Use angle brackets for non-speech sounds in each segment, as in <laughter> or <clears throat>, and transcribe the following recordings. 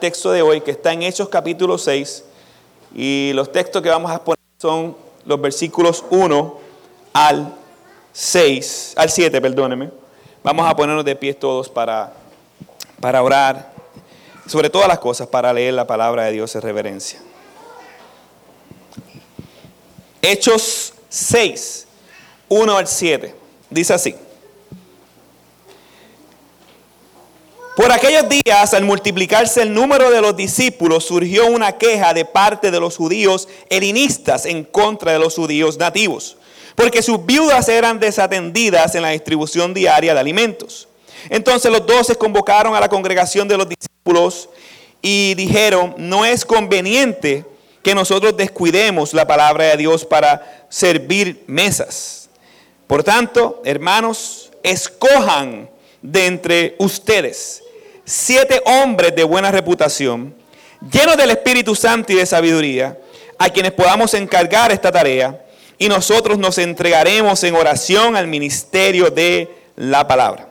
texto de hoy que está en Hechos capítulo 6 y los textos que vamos a poner son los versículos 1 al 6, al 7, perdóneme. Vamos a ponernos de pie todos para, para orar, sobre todas las cosas, para leer la palabra de Dios en reverencia. Hechos 6, 1 al 7, dice así. Por aquellos días, al multiplicarse el número de los discípulos, surgió una queja de parte de los judíos helenistas en contra de los judíos nativos, porque sus viudas eran desatendidas en la distribución diaria de alimentos. Entonces los doce convocaron a la congregación de los discípulos y dijeron, no es conveniente que nosotros descuidemos la palabra de Dios para servir mesas. Por tanto, hermanos, escojan de entre ustedes siete hombres de buena reputación, llenos del Espíritu Santo y de sabiduría, a quienes podamos encargar esta tarea, y nosotros nos entregaremos en oración al ministerio de la palabra.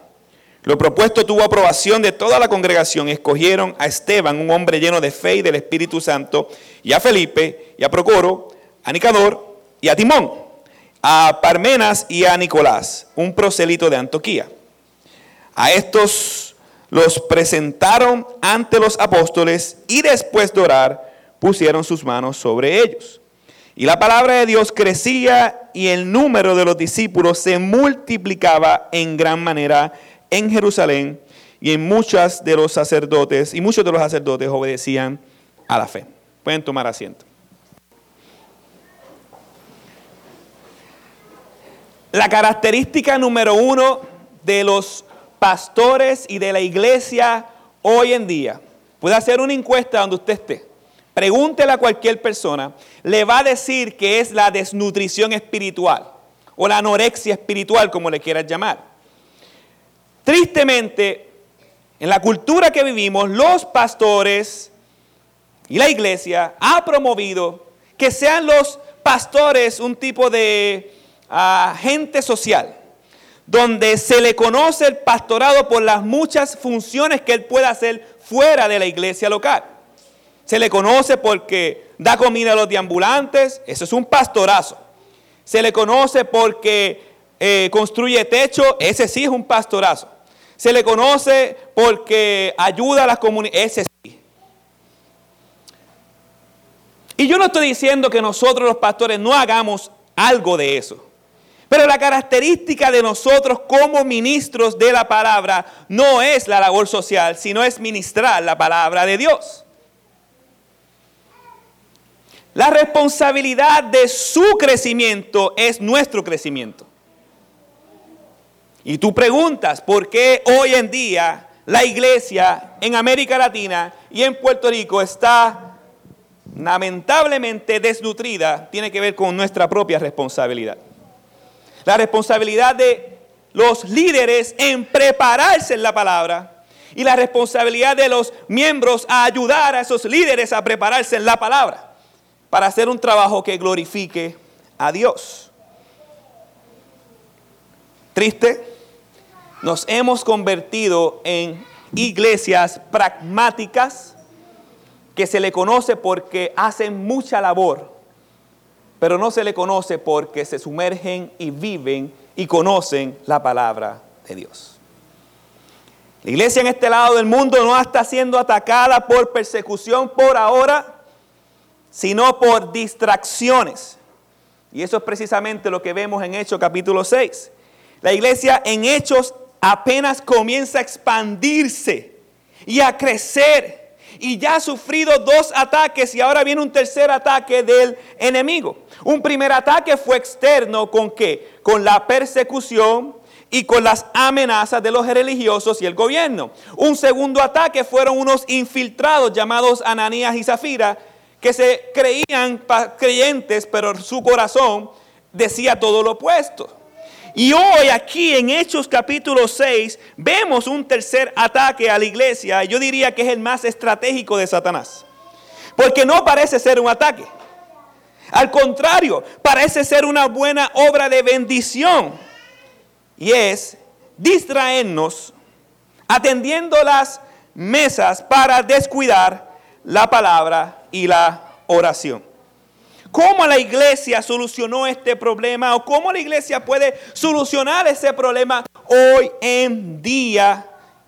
Lo propuesto tuvo aprobación de toda la congregación. Escogieron a Esteban, un hombre lleno de fe y del Espíritu Santo, y a Felipe, y a Procoro, a Nicador y a Timón, a Parmenas y a Nicolás, un proselito de Antoquía. A estos los presentaron ante los apóstoles y después de orar pusieron sus manos sobre ellos. Y la palabra de Dios crecía y el número de los discípulos se multiplicaba en gran manera en Jerusalén y en muchas de los sacerdotes y muchos de los sacerdotes obedecían a la fe. Pueden tomar asiento. La característica número uno de los pastores y de la iglesia hoy en día. Puede hacer una encuesta donde usted esté. Pregúntele a cualquier persona. Le va a decir que es la desnutrición espiritual o la anorexia espiritual, como le quieras llamar. Tristemente, en la cultura que vivimos, los pastores y la iglesia ha promovido que sean los pastores un tipo de agente social donde se le conoce el pastorado por las muchas funciones que él puede hacer fuera de la iglesia local. Se le conoce porque da comida a los deambulantes, eso es un pastorazo. Se le conoce porque eh, construye techo, ese sí es un pastorazo. Se le conoce porque ayuda a las comunidades, ese sí. Y yo no estoy diciendo que nosotros los pastores no hagamos algo de eso. Pero la característica de nosotros como ministros de la palabra no es la labor social, sino es ministrar la palabra de Dios. La responsabilidad de su crecimiento es nuestro crecimiento. Y tú preguntas, ¿por qué hoy en día la iglesia en América Latina y en Puerto Rico está lamentablemente desnutrida? Tiene que ver con nuestra propia responsabilidad. La responsabilidad de los líderes en prepararse en la palabra y la responsabilidad de los miembros a ayudar a esos líderes a prepararse en la palabra para hacer un trabajo que glorifique a Dios. Triste, nos hemos convertido en iglesias pragmáticas que se le conoce porque hacen mucha labor pero no se le conoce porque se sumergen y viven y conocen la palabra de Dios. La iglesia en este lado del mundo no está siendo atacada por persecución por ahora, sino por distracciones. Y eso es precisamente lo que vemos en Hechos capítulo 6. La iglesia en Hechos apenas comienza a expandirse y a crecer y ya ha sufrido dos ataques y ahora viene un tercer ataque del enemigo. Un primer ataque fue externo con qué? Con la persecución y con las amenazas de los religiosos y el gobierno. Un segundo ataque fueron unos infiltrados llamados Ananías y Zafira que se creían creyentes, pero su corazón decía todo lo opuesto. Y hoy aquí en Hechos capítulo 6 vemos un tercer ataque a la iglesia. Yo diría que es el más estratégico de Satanás. Porque no parece ser un ataque. Al contrario, parece ser una buena obra de bendición. Y es distraernos atendiendo las mesas para descuidar la palabra y la oración. ¿Cómo la iglesia solucionó este problema o cómo la iglesia puede solucionar ese problema hoy en día?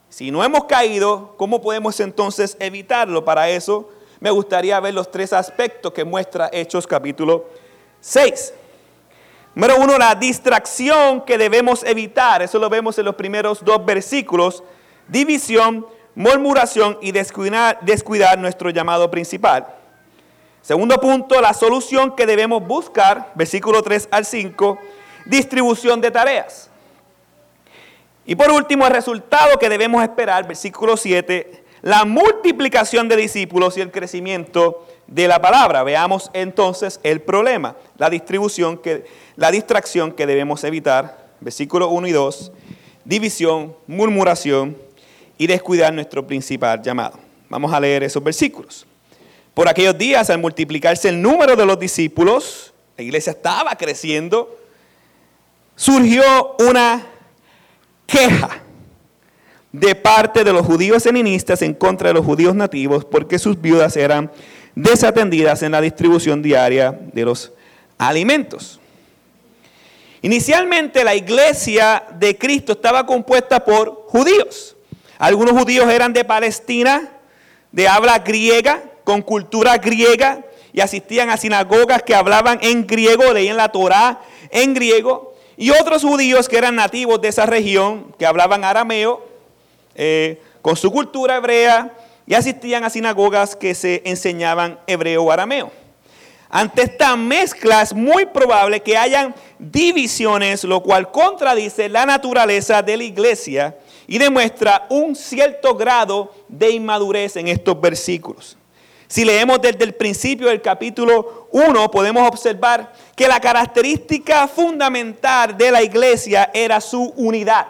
Si no hemos caído, ¿cómo podemos entonces evitarlo? Para eso me gustaría ver los tres aspectos que muestra Hechos capítulo 6. Número uno, la distracción que debemos evitar. Eso lo vemos en los primeros dos versículos. División, murmuración y descuidar, descuidar nuestro llamado principal. Segundo punto, la solución que debemos buscar, versículo 3 al 5, distribución de tareas. Y por último, el resultado que debemos esperar, versículo 7, la multiplicación de discípulos y el crecimiento de la palabra. Veamos entonces el problema, la distribución, la distracción que debemos evitar, versículo 1 y 2, división, murmuración y descuidar nuestro principal llamado. Vamos a leer esos versículos. Por aquellos días, al multiplicarse el número de los discípulos, la iglesia estaba creciendo, surgió una queja de parte de los judíos seninistas en contra de los judíos nativos porque sus viudas eran desatendidas en la distribución diaria de los alimentos. Inicialmente la iglesia de Cristo estaba compuesta por judíos. Algunos judíos eran de Palestina, de habla griega, con cultura griega y asistían a sinagogas que hablaban en griego, leían la Torá en griego, y otros judíos que eran nativos de esa región, que hablaban arameo, eh, con su cultura hebrea, y asistían a sinagogas que se enseñaban hebreo o arameo. Ante esta mezcla es muy probable que hayan divisiones, lo cual contradice la naturaleza de la iglesia y demuestra un cierto grado de inmadurez en estos versículos. Si leemos desde el principio del capítulo 1, podemos observar que la característica fundamental de la iglesia era su unidad.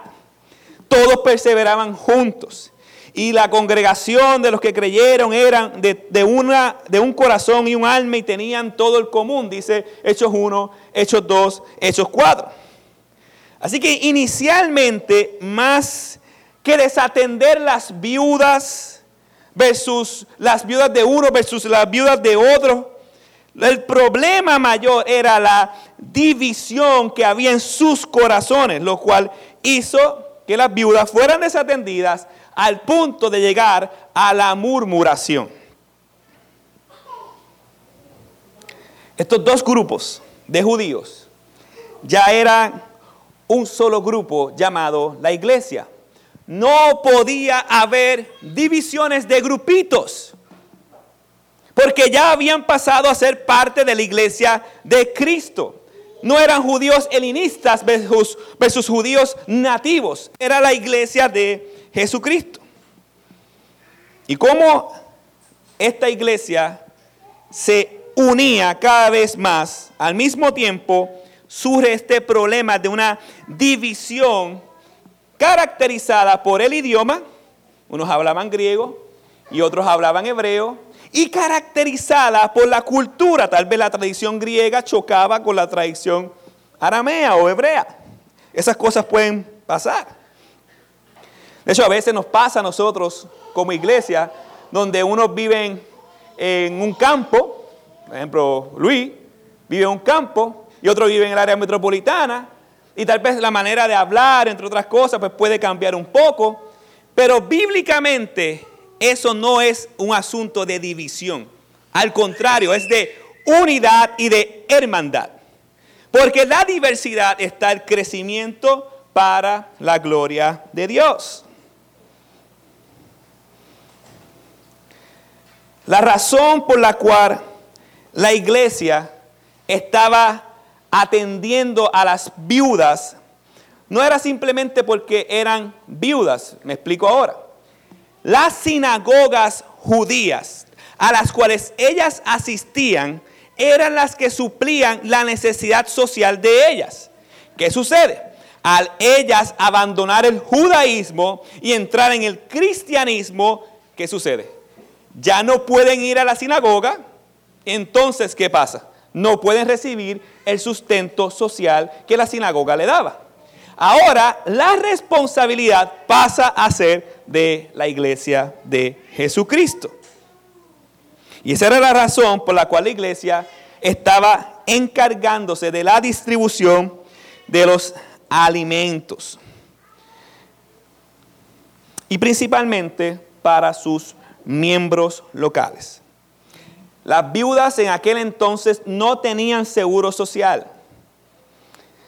Todos perseveraban juntos. Y la congregación de los que creyeron eran de, de un corazón y un alma y tenían todo el común, dice Hechos 1, Hechos 2, Hechos 4. Así que inicialmente, más que desatender las viudas, versus las viudas de uno versus las viudas de otro. El problema mayor era la división que había en sus corazones, lo cual hizo que las viudas fueran desatendidas al punto de llegar a la murmuración. Estos dos grupos de judíos ya eran un solo grupo llamado la iglesia no podía haber divisiones de grupitos, porque ya habían pasado a ser parte de la iglesia de Cristo. No eran judíos helenistas versus, versus judíos nativos, era la iglesia de Jesucristo. Y cómo esta iglesia se unía cada vez más, al mismo tiempo surge este problema de una división caracterizada por el idioma, unos hablaban griego y otros hablaban hebreo, y caracterizada por la cultura, tal vez la tradición griega chocaba con la tradición aramea o hebrea. Esas cosas pueden pasar. De hecho, a veces nos pasa a nosotros como iglesia, donde unos viven en un campo, por ejemplo, Luis vive en un campo y otro vive en el área metropolitana, y tal vez la manera de hablar, entre otras cosas, pues puede cambiar un poco. Pero bíblicamente eso no es un asunto de división. Al contrario, es de unidad y de hermandad. Porque la diversidad está el crecimiento para la gloria de Dios. La razón por la cual la iglesia estaba atendiendo a las viudas, no era simplemente porque eran viudas, me explico ahora. Las sinagogas judías a las cuales ellas asistían eran las que suplían la necesidad social de ellas. ¿Qué sucede? Al ellas abandonar el judaísmo y entrar en el cristianismo, ¿qué sucede? Ya no pueden ir a la sinagoga, entonces ¿qué pasa? No pueden recibir el sustento social que la sinagoga le daba. Ahora la responsabilidad pasa a ser de la iglesia de Jesucristo. Y esa era la razón por la cual la iglesia estaba encargándose de la distribución de los alimentos. Y principalmente para sus miembros locales. Las viudas en aquel entonces no tenían seguro social.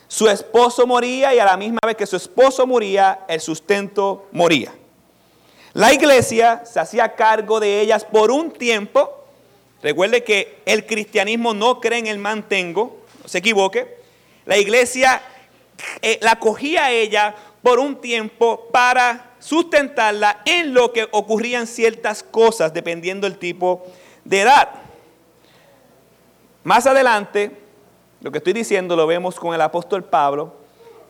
Su esposo moría y a la misma vez que su esposo moría, el sustento moría. La iglesia se hacía cargo de ellas por un tiempo. Recuerde que el cristianismo no cree en el mantengo, no se equivoque. La iglesia eh, la cogía a ella por un tiempo para sustentarla en lo que ocurrían ciertas cosas dependiendo del tipo de edad. Más adelante, lo que estoy diciendo lo vemos con el apóstol Pablo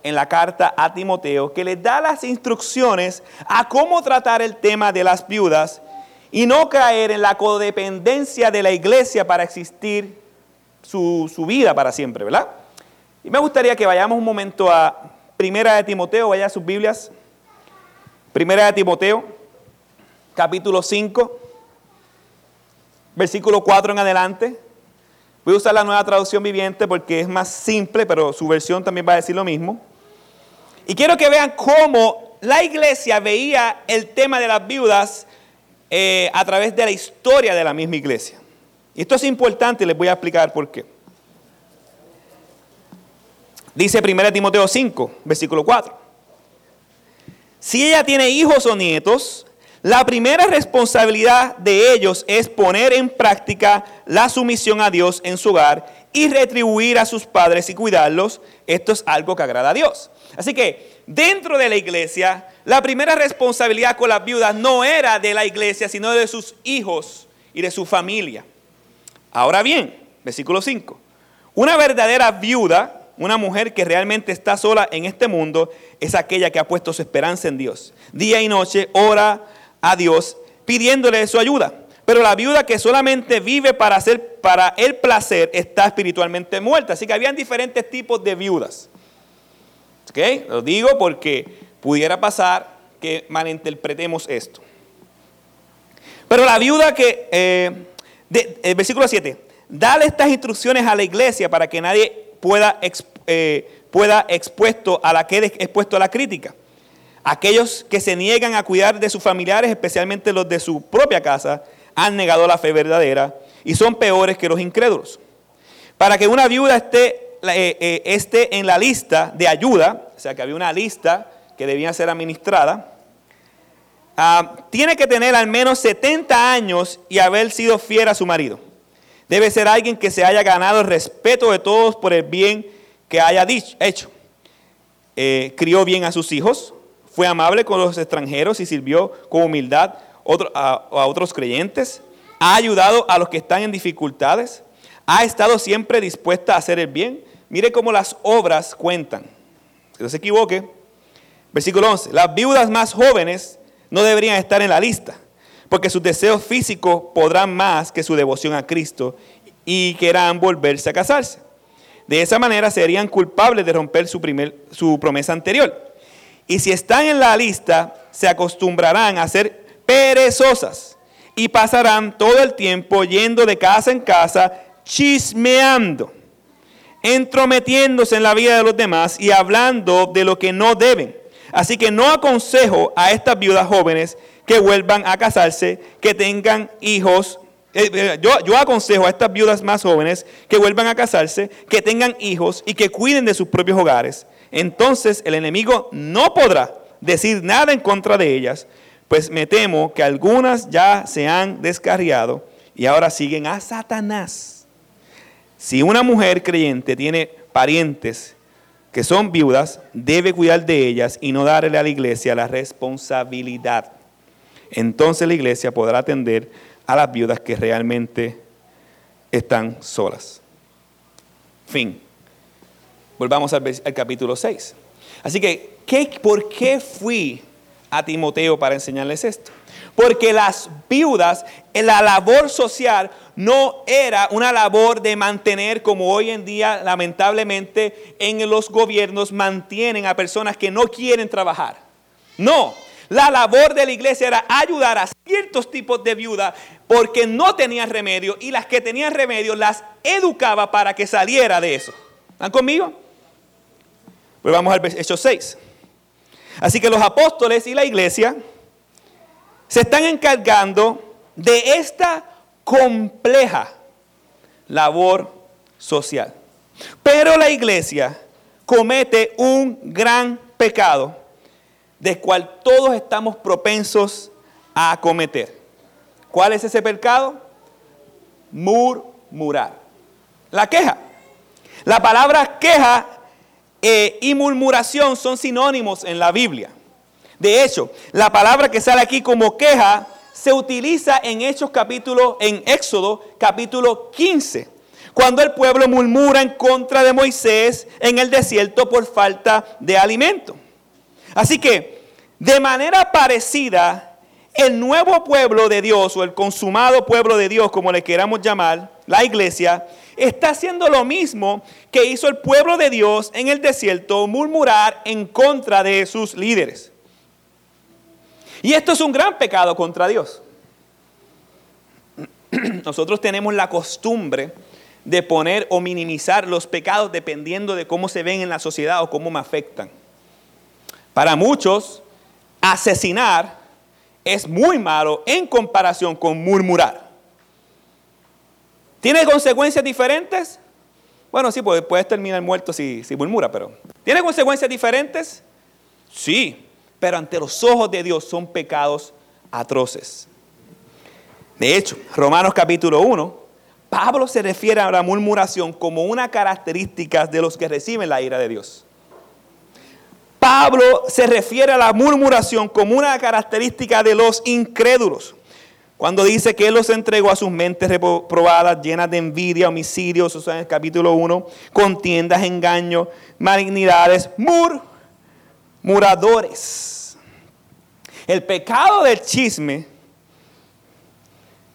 en la carta a Timoteo, que le da las instrucciones a cómo tratar el tema de las viudas y no caer en la codependencia de la iglesia para existir su, su vida para siempre, ¿verdad? Y me gustaría que vayamos un momento a Primera de Timoteo, vaya a sus Biblias. Primera de Timoteo, capítulo 5, versículo 4 en adelante. Voy a usar la nueva traducción viviente porque es más simple, pero su versión también va a decir lo mismo. Y quiero que vean cómo la iglesia veía el tema de las viudas eh, a través de la historia de la misma iglesia. Y esto es importante y les voy a explicar por qué. Dice 1 Timoteo 5, versículo 4. Si ella tiene hijos o nietos, la primera responsabilidad de ellos es poner en práctica la sumisión a Dios en su hogar y retribuir a sus padres y cuidarlos. Esto es algo que agrada a Dios. Así que dentro de la iglesia, la primera responsabilidad con las viudas no era de la iglesia, sino de sus hijos y de su familia. Ahora bien, versículo 5. Una verdadera viuda una mujer que realmente está sola en este mundo es aquella que ha puesto su esperanza en Dios. Día y noche ora a Dios pidiéndole su ayuda. Pero la viuda que solamente vive para hacer para el placer está espiritualmente muerta. Así que habían diferentes tipos de viudas. ¿Ok? Lo digo porque pudiera pasar que malinterpretemos esto. Pero la viuda que, eh, el versículo 7, dale estas instrucciones a la iglesia para que nadie pueda, eh, pueda expuesto a la expuesto a la crítica. Aquellos que se niegan a cuidar de sus familiares, especialmente los de su propia casa, han negado la fe verdadera y son peores que los incrédulos. Para que una viuda esté, eh, eh, esté en la lista de ayuda, o sea que había una lista que debía ser administrada, ah, tiene que tener al menos 70 años y haber sido fiel a su marido. Debe ser alguien que se haya ganado el respeto de todos por el bien que haya dicho, hecho. Eh, crió bien a sus hijos, fue amable con los extranjeros y sirvió con humildad a, otros creyentes, ha ayudado a los que están en dificultades, ha estado siempre dispuesta a hacer el bien. Mire cómo las obras cuentan. No se equivoque, versículo 11, las viudas más jóvenes no deberían estar en la lista, porque sus deseos físicos podrán más que su devoción a Cristo y querrán volverse a casarse. De esa manera serían culpables de romper su, su promesa anterior. Y si están en la lista, se acostumbrarán a ser perezosas y pasarán todo el tiempo yendo de casa en casa, chismeando, entrometiéndose en la vida de los demás y hablando de lo que no deben. Así que no aconsejo a estas viudas jóvenes que vuelvan a casarse, que tengan hijos. Eh, eh, yo, yo aconsejo a estas viudas más jóvenes que vuelvan a casarse, que tengan hijos y que cuiden de sus propios hogares entonces el enemigo no podrá decir nada en contra de ellas, pues me temo que algunas ya se han descarriado y ahora siguen a Satanás. Si una mujer creyente tiene parientes que son viudas, debe cuidar de ellas y no darle a la iglesia la responsabilidad. Entonces la iglesia podrá atender a las viudas que realmente están solas. Fin. Volvamos al, capítulo 6. Así que, ¿qué, ¿por qué fui a Timoteo para enseñarles esto? Porque las viudas, la labor social no era una labor de mantener como hoy en día lamentablemente en los gobiernos mantienen a personas que no quieren trabajar. No, la labor de la iglesia era ayudar a ciertos tipos de viudas porque no tenían remedio y las que tenían remedio las educaba para que saliera de eso. ¿Están conmigo? Pues vamos al Hechos 6. Así que los apóstoles y la iglesia se están encargando de esta compleja labor social. Pero la iglesia comete un gran pecado, del cual todos estamos propensos a cometer. ¿Cuál es ese pecado? Murmurar. La queja. La palabra queja eh, y murmuración son sinónimos en la Biblia. De hecho, la palabra que sale aquí como queja se utiliza en Hechos capítulo, en Éxodo capítulo 15, cuando el pueblo murmura en contra de Moisés en el desierto por falta de alimento. Así que, de manera parecida, el nuevo pueblo de Dios o el consumado pueblo de Dios, como le queramos llamar, la iglesia, está haciendo lo mismo que hizo el pueblo de Dios en el desierto, murmurar en contra de sus líderes. Y esto es un gran pecado contra Dios. <clears throat> Nosotros tenemos la costumbre de poner o minimizar los pecados dependiendo de cómo se ven en la sociedad o cómo me afectan. Para muchos, asesinar es muy malo en comparación con murmurar. ¿Tiene consecuencias diferentes? Bueno, sí, puedes terminar muerto si, si murmura, pero ¿tiene consecuencias diferentes? Sí, pero ante los ojos de Dios son pecados atroces. De hecho, Romanos capítulo 1, Pablo se refiere a la murmuración como una característica de los que reciben la ira de Dios. Pablo se refiere a la murmuración como una característica de los incrédulos. Cuando dice que Él los entregó a sus mentes reprobadas, llenas de envidia, homicidios, o en el capítulo 1, contiendas, engaños, malignidades, murmuradores. El pecado del chisme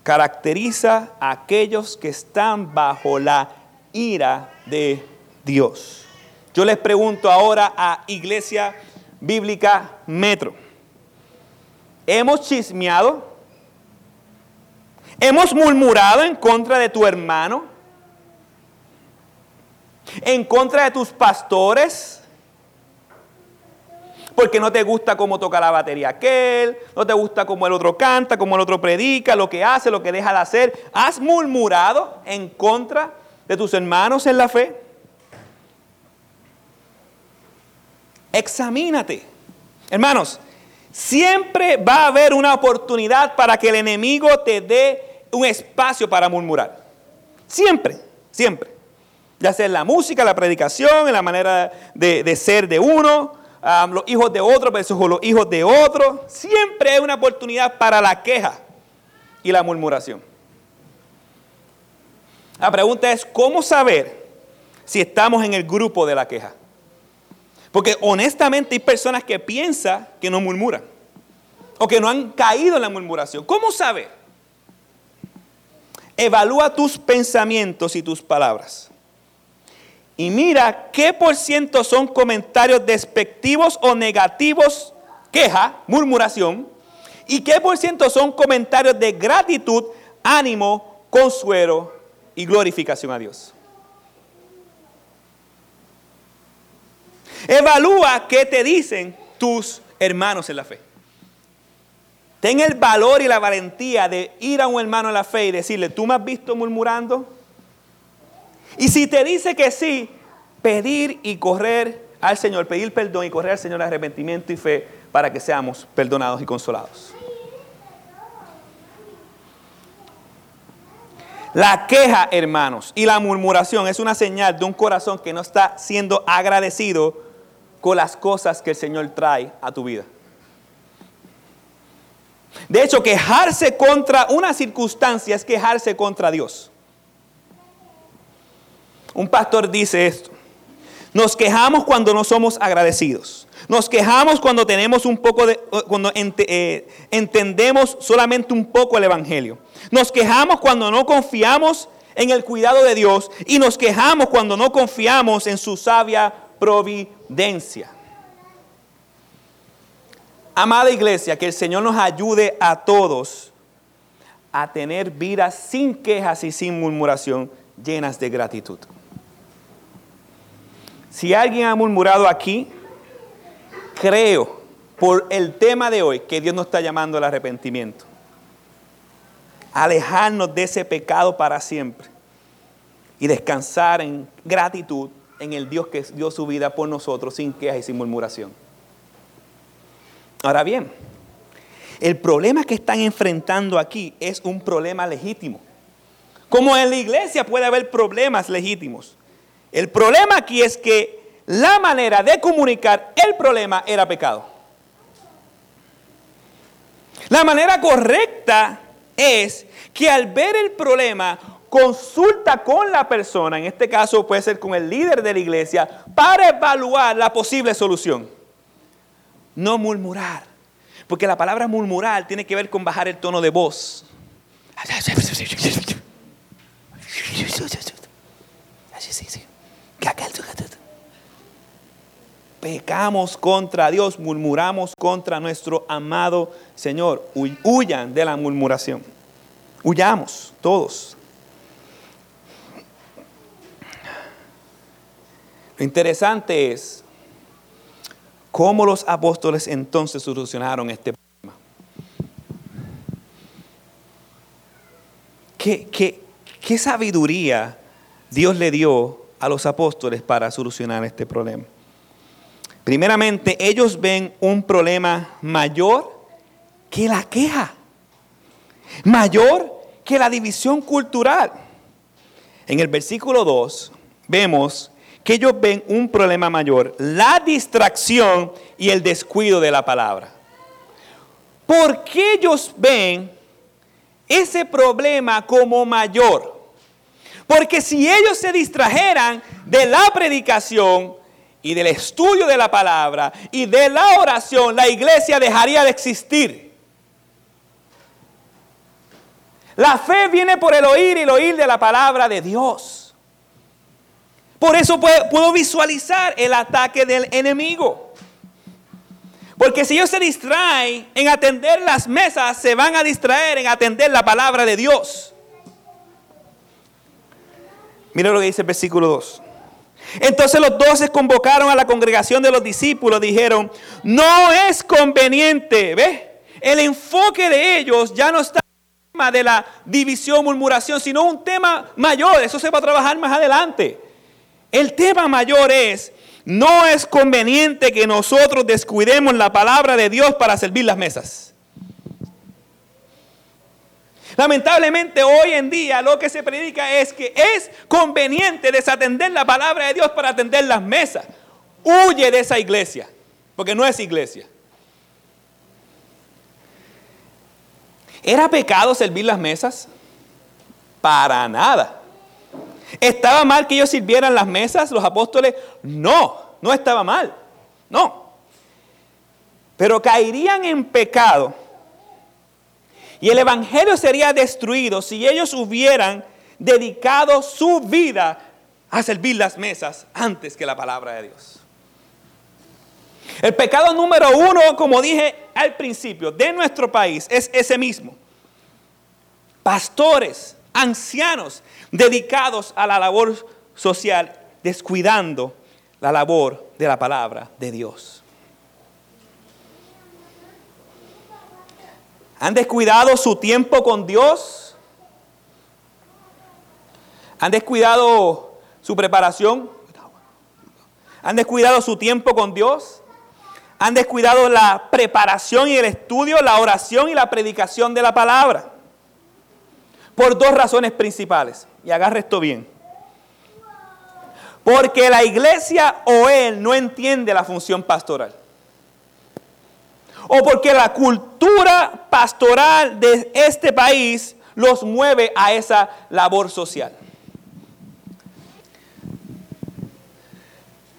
caracteriza a aquellos que están bajo la ira de Dios. Yo les pregunto ahora a Iglesia Bíblica Metro. ¿Hemos chismeado? Hemos murmurado en contra de tu hermano, en contra de tus pastores, porque no te gusta cómo toca la batería aquel, no te gusta cómo el otro canta, cómo el otro predica, lo que hace, lo que deja de hacer. ¿Has murmurado en contra de tus hermanos en la fe? Examínate. Hermanos, siempre va a haber una oportunidad para que el enemigo te dé un espacio para murmurar. Siempre, siempre. Ya sea en la música, la predicación, en la manera de, ser de uno, los hijos de otro versus los hijos de otro. Siempre hay una oportunidad para la queja y la murmuración. La pregunta es, ¿cómo saber si estamos en el grupo de la queja? Porque honestamente hay personas que piensan que no murmuran o que no han caído en la murmuración. ¿Cómo saber? Evalúa tus pensamientos y tus palabras. Y mira qué por ciento son comentarios despectivos o negativos, queja, murmuración, y qué por ciento son comentarios de gratitud, ánimo, consuelo y glorificación a Dios. Evalúa qué te dicen tus hermanos en la fe. Ten el valor y la valentía de ir a un hermano en la fe y decirle, ¿tú me has visto murmurando? Y si te dice que sí, pedir y correr al Señor, pedir perdón y correr al Señor arrepentimiento y fe para que seamos perdonados y consolados. La queja, hermanos, y la murmuración es una señal de un corazón que no está siendo agradecido con las cosas que el Señor trae a tu vida. De hecho, quejarse contra una circunstancia es quejarse contra Dios. Un pastor dice esto. Nos quejamos cuando no somos agradecidos. Nos quejamos cuando tenemos un poco de, cuando eh, entendemos solamente un poco el Evangelio. Nos quejamos cuando no confiamos en el cuidado de Dios y nos quejamos cuando no confiamos en su sabia providencia. Amada iglesia, que el Señor nos ayude a todos a tener vidas sin quejas y sin murmuración, llenas de gratitud. Si alguien ha murmurado aquí, creo por el tema de hoy que Dios nos está llamando al arrepentimiento. Alejarnos de ese pecado para siempre y descansar en gratitud en el Dios que dio su vida por nosotros sin quejas y sin murmuración. Ahora bien, el problema que están enfrentando aquí es un problema legítimo. Como en la iglesia puede haber problemas legítimos. El problema aquí es que la manera de comunicar el problema era pecado. La manera correcta es que al ver el problema consulta con la persona, en este caso puede ser con el líder de la iglesia, para evaluar la posible solución. No murmurar, porque la palabra murmurar tiene que ver con bajar el tono de voz. Pecamos contra Dios, murmuramos contra nuestro amado Señor. Huyan de la murmuración. Huyamos todos. Lo interesante es cómo los apóstoles entonces solucionaron este problema. ¿Qué, qué, qué sabiduría Dios le dio a los apóstoles para solucionar este problema? Primeramente, ellos ven un problema mayor que la queja, mayor que la división cultural. En el versículo 2 vemos que ellos ven un problema mayor, la distracción y el descuido de la palabra. ¿Por qué ellos ven ese problema como mayor? Porque si ellos se distrajeran de la predicación y del estudio de la palabra y de la oración, la iglesia dejaría de existir. La fe viene por el oír y el oír de la palabra de Dios. Por eso puedo visualizar el ataque del enemigo. Porque si ellos se distraen en atender las mesas, se van a distraer en atender la palabra de Dios. Mira lo que dice el versículo 2. Entonces los doce convocaron a la congregación de los discípulos, dijeron, no es conveniente, ¿ve? El enfoque de ellos ya no está en el tema de la división, murmuración, sino un tema mayor, eso se va a trabajar más adelante. El tema mayor es, no es conveniente que nosotros descuidemos la palabra de Dios para servir las mesas. Lamentablemente hoy en día lo que se predica es que es conveniente desatender la palabra de Dios para atender las mesas. Huye de esa iglesia, porque no es iglesia. ¿Era pecado servir las mesas? Para nada. ¿Estaba mal que ellos sirvieran las mesas, los apóstoles? No, no estaba mal. No. Pero caerían en pecado. Y el Evangelio sería destruido si ellos hubieran dedicado su vida a servir las mesas antes que la palabra de Dios. El pecado número uno, como dije al principio, de nuestro país es ese mismo. Pastores, ancianos dedicados a la labor social, descuidando la labor de la palabra de Dios. ¿Han descuidado su tiempo con Dios? ¿Han descuidado su preparación? ¿Han descuidado su tiempo con Dios? ¿Han descuidado la preparación y el estudio, la oración y la predicación de la palabra? Por dos razones principales. Y agarre esto bien. Porque la iglesia o él no entiende la función pastoral. O porque la cultura pastoral de este país los mueve a esa labor social.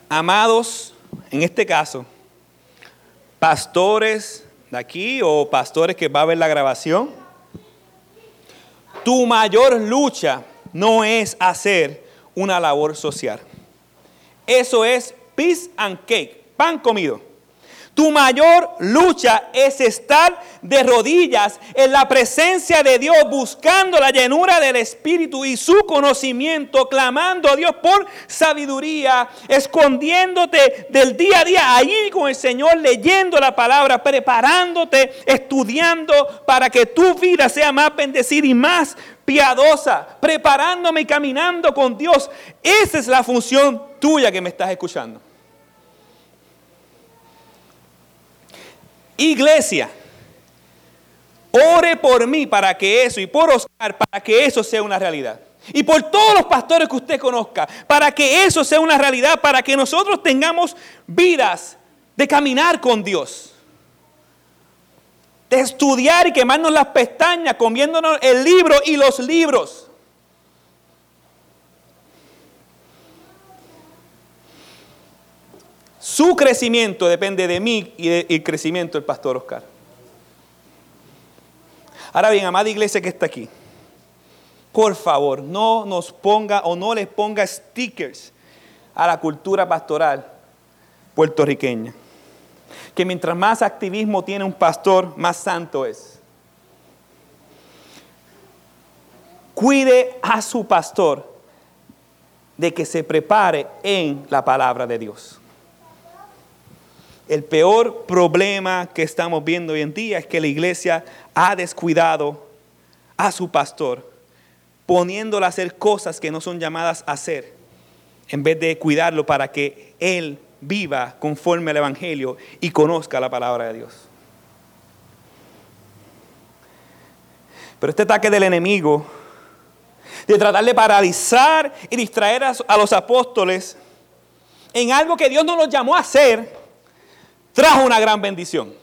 Amados, en este caso, pastores de aquí o pastores que va a ver la grabación, tu mayor lucha no es hacer una labor social. Eso es peace and cake, pan comido. Tu mayor lucha es estar de rodillas en la presencia de Dios, buscando la llenura del Espíritu y su conocimiento, clamando a Dios por sabiduría, escondiéndote del día a día ahí con el Señor, leyendo la palabra, preparándote, estudiando para que tu vida sea más bendecida y más piadosa, preparándome y caminando con Dios. Esa es la función tuya que me estás escuchando. Iglesia, ore por mí para que eso, y por Oscar, para que eso sea una realidad. Y por todos los pastores que usted conozca, para que eso sea una realidad, para que nosotros tengamos vidas de caminar con Dios. De estudiar y quemarnos las pestañas, comiéndonos el libro y los libros. Su crecimiento depende de mí y del crecimiento del pastor Oscar. Ahora bien, amada iglesia que está aquí, por favor, no nos ponga o no les ponga stickers a la cultura pastoral puertorriqueña. Que mientras más activismo tiene un pastor, más santo es. Cuide a su pastor de que se prepare en la palabra de Dios. El peor problema que estamos viendo hoy en día es que la iglesia ha descuidado a su pastor, poniéndolo a hacer cosas que no son llamadas a hacer, en vez de cuidarlo para que él viva conforme al Evangelio y conozca la palabra de Dios. Pero este ataque del enemigo, de tratar de paralizar y distraer a, los apóstoles en algo que Dios no los llamó a hacer, trajo una gran bendición.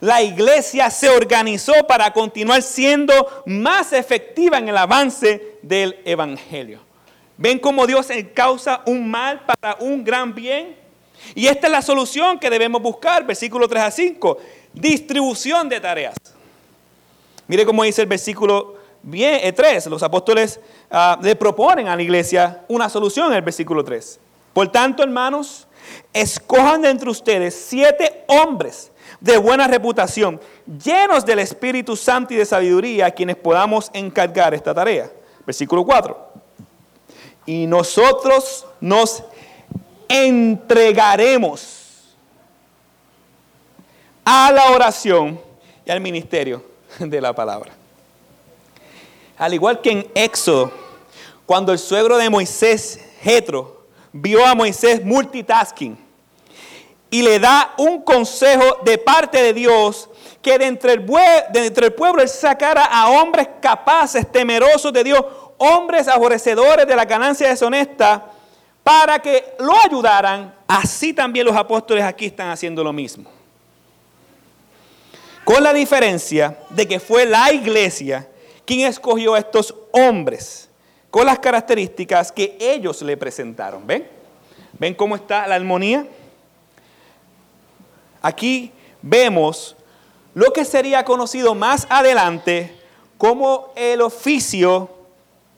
La iglesia se organizó para continuar siendo más efectiva en el avance del Evangelio. ¿Ven cómo Dios causa un mal para un gran bien? Y esta es la solución que debemos buscar, versículo 3 a 5, distribución de tareas. Mire cómo dice el versículo 3, eh, los apóstoles ah, le proponen a la iglesia una solución en el versículo 3. Por tanto, hermanos, escojan de entre ustedes siete hombres de buena reputación, llenos del Espíritu Santo y de sabiduría, a quienes podamos encargar esta tarea. Versículo 4. Y nosotros nos entregaremos a la oración y al ministerio de la palabra. Al igual que en Éxodo, cuando el suegro de Moisés, Jetro, vio a Moisés multitasking y le da un consejo de parte de Dios que de entre, el, de entre el pueblo él sacara a hombres capaces, temerosos de Dios, hombres aborrecedores de la ganancia deshonesta, para que lo ayudaran. Así también los apóstoles aquí están haciendo lo mismo. Con la diferencia de que fue la iglesia quien escogió a estos hombres con las características que ellos le presentaron. ¿Ven? ¿Ven cómo está la armonía? Aquí vemos lo que sería conocido más adelante como el oficio,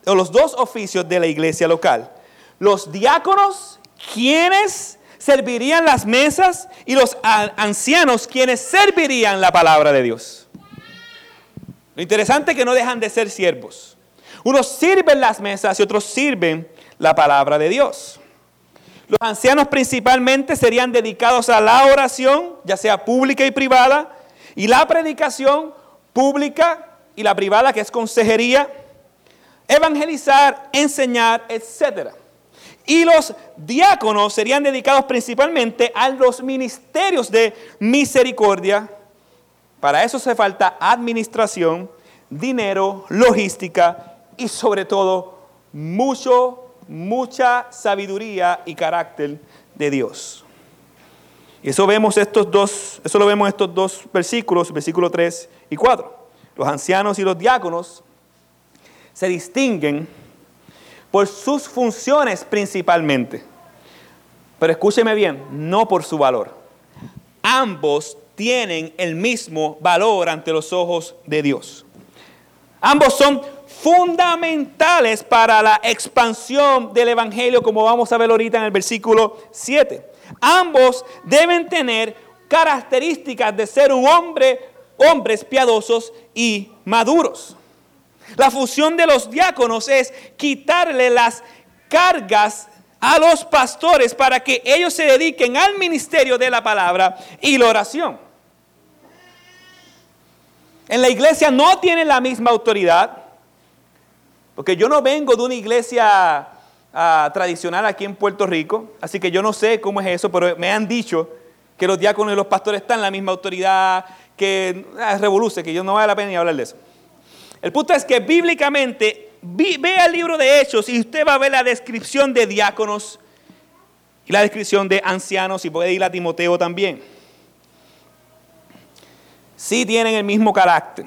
o los dos oficios de la iglesia local. Los diáconos, quienes servirían las mesas, y los ancianos, quienes servirían la palabra de Dios. Lo interesante es que no dejan de ser siervos. Unos sirven las mesas y otros sirven la palabra de Dios. Los ancianos principalmente serían dedicados a la oración, ya sea pública y privada, y la predicación pública y la privada, que es consejería, evangelizar, enseñar, etc. Y los diáconos serían dedicados principalmente a los ministerios de misericordia. Para eso se falta administración, dinero, logística y sobre todo mucho, mucha sabiduría y carácter de Dios. Y eso vemos estos dos, eso lo vemos en estos dos versículos, versículos 3 y 4. Los ancianos y los diáconos se distinguen por sus funciones principalmente. Pero escúcheme bien, no por su valor. Ambos tienen el mismo valor ante los ojos de Dios. Ambos son fundamentales para la expansión del Evangelio, como vamos a ver ahorita en el versículo 7. Ambos deben tener características de ser un hombre, hombres piadosos y maduros. La función de los diáconos es quitarle las cargas a los pastores para que ellos se dediquen al ministerio de la palabra y la oración. En la iglesia no tienen la misma autoridad, porque yo no vengo de una iglesia ah, tradicional aquí en Puerto Rico, así que yo no sé cómo es eso, pero me han dicho que los diáconos y los pastores están en la misma autoridad, que ah, revoluce, que yo no vale la pena ni hablar de eso. El punto es que bíblicamente, vea el libro de Hechos y usted va a ver la descripción de diáconos y la descripción de ancianos y puede ir a Timoteo también. Sí tienen el mismo carácter.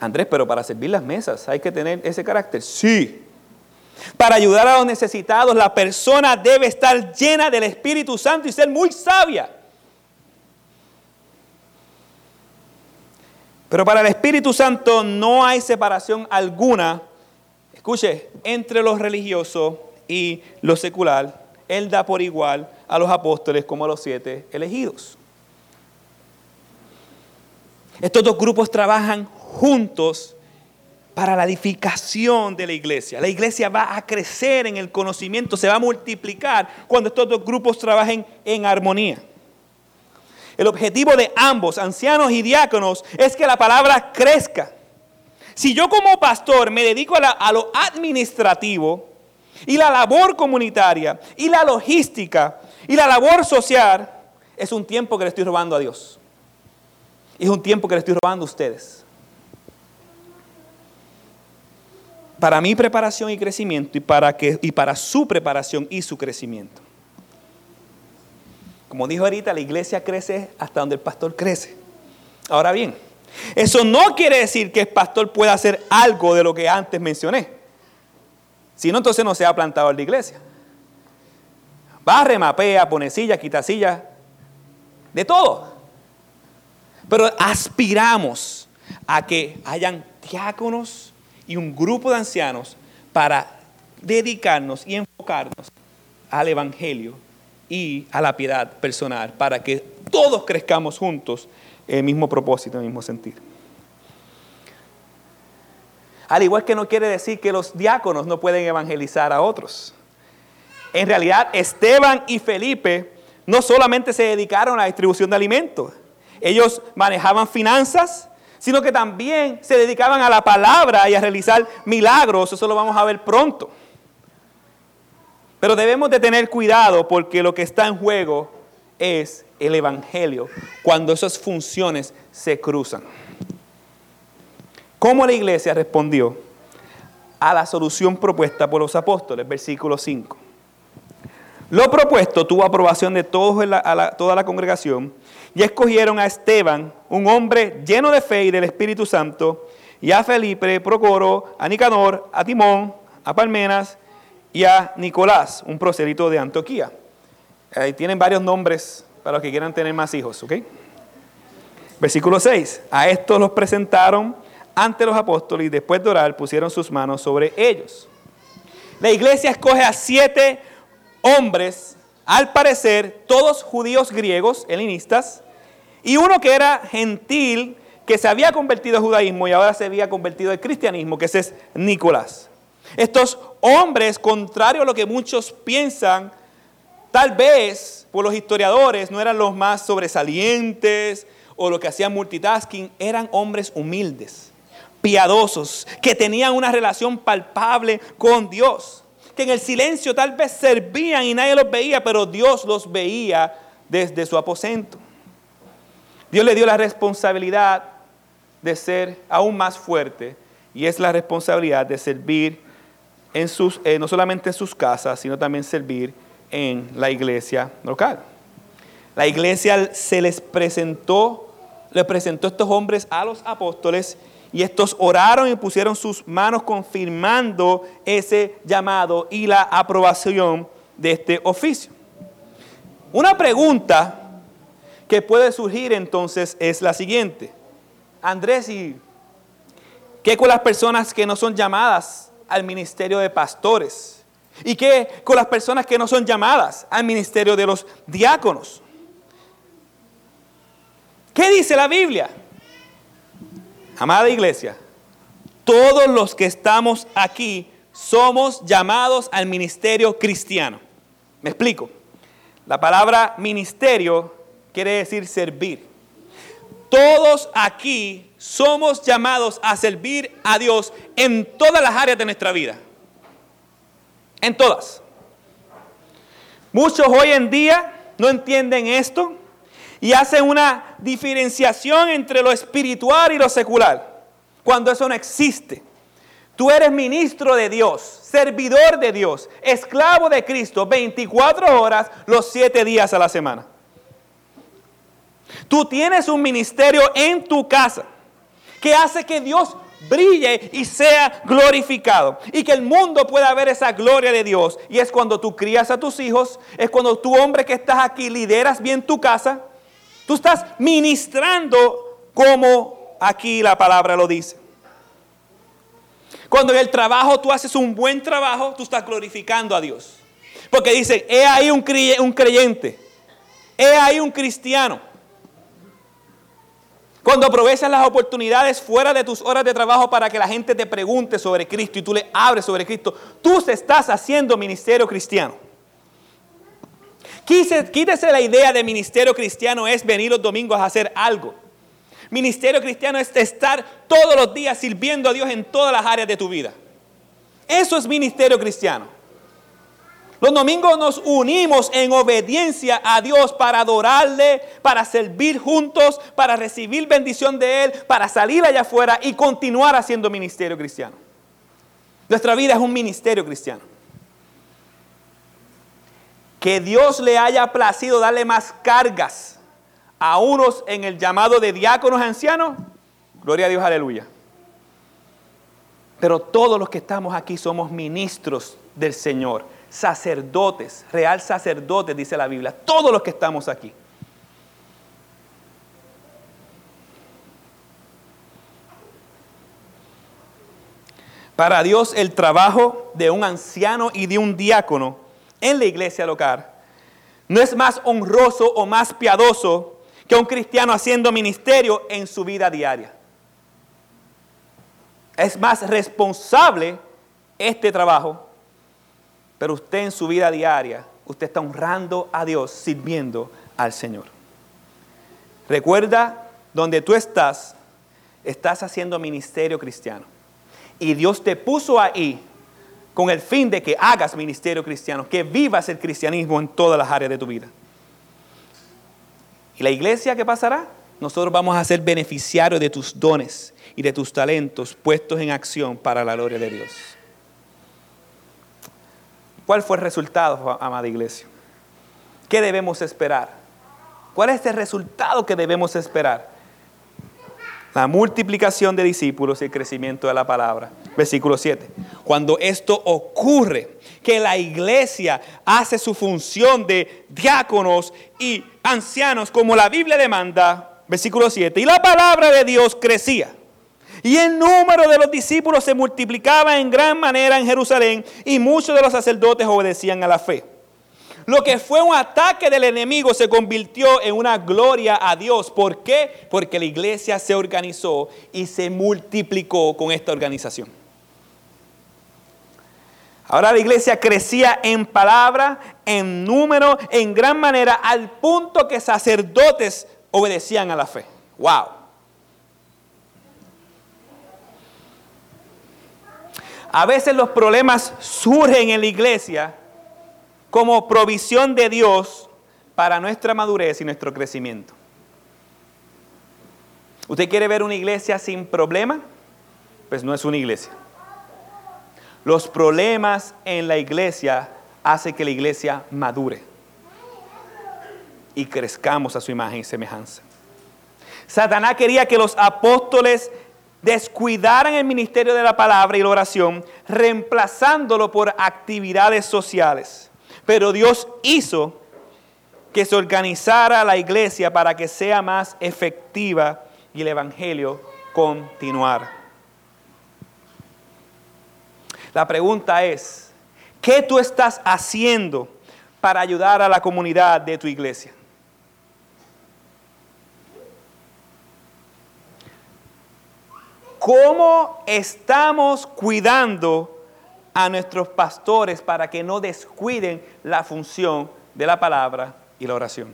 Andrés, pero para servir las mesas hay que tener ese carácter. Sí. Para ayudar a los necesitados, la persona debe estar llena del Espíritu Santo y ser muy sabia. Pero para el Espíritu Santo no hay separación alguna, escuche, entre lo religioso y lo secular. Él da por igual a los apóstoles como a los siete elegidos. Estos dos grupos trabajan juntos para la edificación de la iglesia. La iglesia va a crecer en el conocimiento, se va a multiplicar cuando estos dos grupos trabajen en armonía. El objetivo de ambos, ancianos y diáconos, es que la palabra crezca. Si yo como pastor me dedico a, lo administrativo y la labor comunitaria y la logística y la labor social, es un tiempo que le estoy robando a Dios. Es un tiempo que le estoy robando a ustedes. Para mi preparación y crecimiento y para, que, y para su preparación y su crecimiento. Como dijo ahorita, la iglesia crece hasta donde el pastor crece. Ahora bien, eso no quiere decir que el pastor pueda hacer algo de lo que antes mencioné. Si no, entonces no se ha plantado en la iglesia. Barre, mapea, pone silla, quita silla, de todo. Pero aspiramos a que hayan diáconos y un grupo de ancianos para dedicarnos y enfocarnos al Evangelio y a la piedad personal para que todos crezcamos juntos el mismo propósito, el mismo sentido. Al igual que no quiere decir que los diáconos no pueden evangelizar a otros. En realidad, Esteban y Felipe no solamente se dedicaron a la distribución de alimentos, ellos manejaban finanzas, sino que también se dedicaban a la palabra y a realizar milagros. Eso lo vamos a ver pronto. Pero debemos de tener cuidado porque lo que está en juego es el Evangelio cuando esas funciones se cruzan. ¿Cómo la iglesia respondió a la solución propuesta por los apóstoles? Versículo 5. Lo propuesto tuvo aprobación de todos toda la congregación y escogieron a Esteban, un hombre lleno de fe y del Espíritu Santo, y a Felipe, Procoro, a Nicanor, a Timón, a Palmenas y a Nicolás, un prosélito de Antioquía. Ahí tienen varios nombres para los que quieran tener más hijos, ¿ok? Versículo 6. A estos los presentaron ante los apóstoles y después de orar pusieron sus manos sobre ellos. La iglesia escoge a siete hombres, al parecer todos judíos griegos, helenistas, y uno que era gentil, que se había convertido al judaísmo y ahora se había convertido al cristianismo, que ese es Nicolás. Estos hombres, contrario a lo que muchos piensan, tal vez por los historiadores no eran los más sobresalientes o los que hacían multitasking, eran hombres humildes, piadosos, que tenían una relación palpable con Dios, que en el silencio tal vez servían y nadie los veía, pero Dios los veía desde su aposento. Dios le dio la responsabilidad de ser aún más fuerte y es la responsabilidad de servir en sus, eh, no solamente en sus casas, sino también servir en la iglesia local. La iglesia se les presentó, le presentó estos hombres a los apóstoles y estos oraron y pusieron sus manos confirmando ese llamado y la aprobación de este oficio. Una pregunta que puede surgir entonces es la siguiente. Andrés, ¿y qué con las personas que no son llamadas al ministerio de pastores? ¿Y qué con las personas que no son llamadas al ministerio de los diáconos? ¿Qué dice la Biblia? Amada iglesia, todos los que estamos aquí somos llamados al ministerio cristiano. Me explico. La palabra ministerio quiere decir servir. Todos aquí somos llamados a servir a Dios en todas las áreas de nuestra vida. En todas. Muchos hoy en día no entienden esto y hacen una diferenciación entre lo espiritual y lo secular, cuando eso no existe. Tú eres ministro de Dios, servidor de Dios, esclavo de Cristo, 24 horas los 7 días a la semana. Tú tienes un ministerio en tu casa que hace que Dios brille y sea glorificado. Y que el mundo pueda ver esa gloria de Dios. Y es cuando tú crías a tus hijos, es cuando tú hombre que estás aquí lideras bien tu casa. Tú estás ministrando como aquí la palabra lo dice. Cuando en el trabajo tú haces un buen trabajo, tú estás glorificando a Dios. Porque dice, he ahí un creyente, he ahí un cristiano cuando aprovechas las oportunidades fuera de tus horas de trabajo para que la gente te pregunte sobre Cristo y tú le abres sobre Cristo, tú estás haciendo ministerio cristiano. Quítese la idea de ministerio cristiano es venir los domingos a hacer algo. Ministerio cristiano es estar todos los días sirviendo a Dios en todas las áreas de tu vida. Eso es ministerio cristiano. Los domingos nos unimos en obediencia a Dios para adorarle, para servir juntos, para recibir bendición de Él, para salir allá afuera y continuar haciendo ministerio cristiano. Nuestra vida es un ministerio cristiano. Que Dios le haya placido darle más cargas a unos en el llamado de diáconos ancianos, gloria a Dios, aleluya. Pero todos los que estamos aquí somos ministros del Señor sacerdotes, real sacerdotes, dice la Biblia, todos los que estamos aquí. Para Dios el trabajo de un anciano y de un diácono en la iglesia local no es más honroso o más piadoso que un cristiano haciendo ministerio en su vida diaria. Es más responsable este trabajo pero usted en su vida diaria, usted está honrando a Dios, sirviendo al Señor. Recuerda, donde tú estás, estás haciendo ministerio cristiano. Y Dios te puso ahí con el fin de que hagas ministerio cristiano, que vivas el cristianismo en todas las áreas de tu vida. ¿Y la iglesia qué pasará? Nosotros vamos a ser beneficiarios de tus dones y de tus talentos puestos en acción para la gloria de Dios. ¿Cuál fue el resultado, amada iglesia? ¿Qué debemos esperar? ¿Cuál es el resultado que debemos esperar? La multiplicación de discípulos y el crecimiento de la palabra. Versículo 7. Cuando esto ocurre, que la iglesia hace su función de diáconos y ancianos como la Biblia demanda, versículo 7, y la palabra de Dios crecía y el número de los discípulos se multiplicaba en gran manera en Jerusalén y muchos de los sacerdotes obedecían a la fe. Lo que fue un ataque del enemigo se convirtió en una gloria a Dios. ¿Por qué? Porque la iglesia se organizó y se multiplicó con esta organización. Ahora la iglesia crecía en palabra, en número, en gran manera, al punto que sacerdotes obedecían a la fe. ¡Wow! A veces los problemas surgen en la iglesia como provisión de Dios para nuestra madurez y nuestro crecimiento. ¿Usted quiere ver una iglesia sin problema? Pues no es una iglesia. Los problemas en la iglesia hacen que la iglesia madure y crezcamos a su imagen y semejanza. Satanás quería que los apóstoles descuidaran el ministerio de la palabra y la oración, reemplazándolo por actividades sociales. Pero Dios hizo que se organizara la iglesia para que sea más efectiva y el Evangelio continuar. La pregunta es, ¿qué tú estás haciendo para ayudar a la comunidad de tu iglesia? ¿Cómo estamos cuidando a nuestros pastores para que no descuiden la función de la palabra y la oración?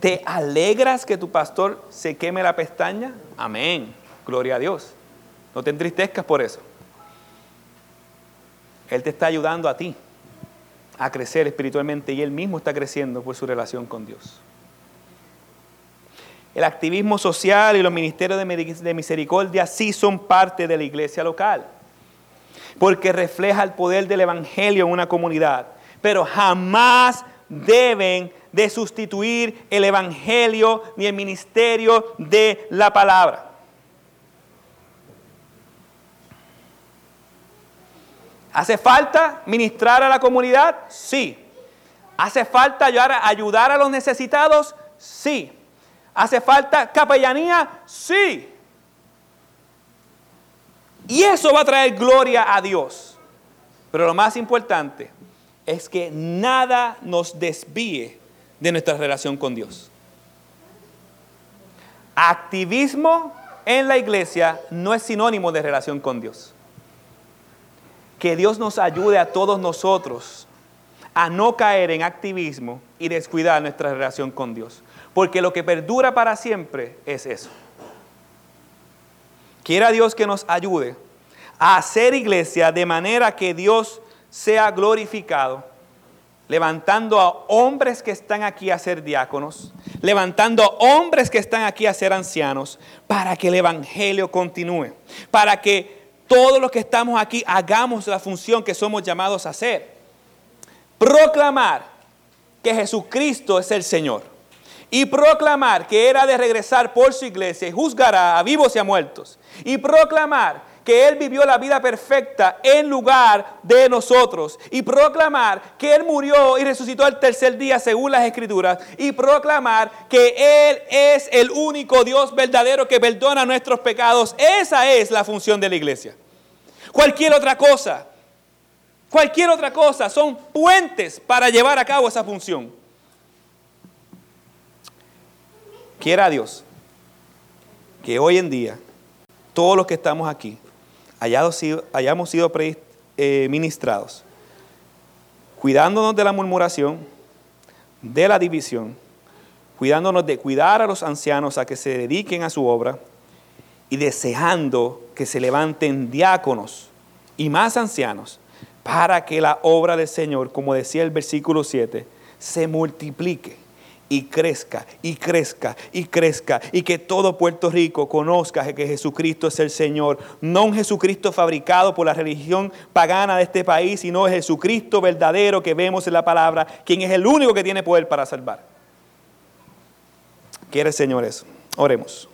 ¿Te alegras que tu pastor se queme la pestaña? Amén. Gloria a Dios. No te entristezcas por eso. Él te está ayudando a ti a crecer espiritualmente y Él mismo está creciendo por su relación con Dios. El activismo social y los ministerios de misericordia sí son parte de la iglesia local, porque refleja el poder del Evangelio en una comunidad, pero jamás deben de sustituir el Evangelio ni el ministerio de la palabra. ¿Hace falta ministrar a la comunidad? Sí. ¿Hace falta ayudar a los necesitados? Sí. ¿Hace falta capellanía? Sí. Y eso va a traer gloria a Dios. Pero lo más importante es que nada nos desvíe de nuestra relación con Dios. Activismo en la iglesia no es sinónimo de relación con Dios que Dios nos ayude a todos nosotros a no caer en activismo y descuidar nuestra relación con Dios. Porque lo que perdura para siempre es eso. Quiera Dios que nos ayude a hacer iglesia de manera que Dios sea glorificado, levantando a hombres que están aquí a ser diáconos, levantando a hombres que están aquí a ser ancianos, para que el Evangelio continúe, para que todos los que estamos aquí hagamos la función que somos llamados a hacer. Proclamar que Jesucristo es el Señor. Y proclamar que era de regresar por su iglesia y juzgará a vivos y a muertos. Y proclamar que Él vivió la vida perfecta en lugar de nosotros. Y proclamar que Él murió y resucitó al tercer día según las Escrituras. Y proclamar que Él es el único Dios verdadero que perdona nuestros pecados. Esa es la función de la iglesia. Cualquier otra cosa, cualquier otra cosa son puentes para llevar a cabo esa función. Quiera Dios que hoy en día todos los que estamos aquí hayamos sido, eh, ministrados, cuidándonos de la murmuración, de la división, cuidándonos de cuidar a los ancianos a que se dediquen a su obra y deseando que se levanten diáconos y más ancianos para que la obra del Señor, como decía el versículo 7, se multiplique y crezca y crezca y crezca y que todo Puerto Rico conozca que Jesucristo es el Señor, no un Jesucristo fabricado por la religión pagana de este país, sino Jesucristo verdadero que vemos en la palabra, quien es el único que tiene poder para salvar. Quiere el Señor eso. Oremos.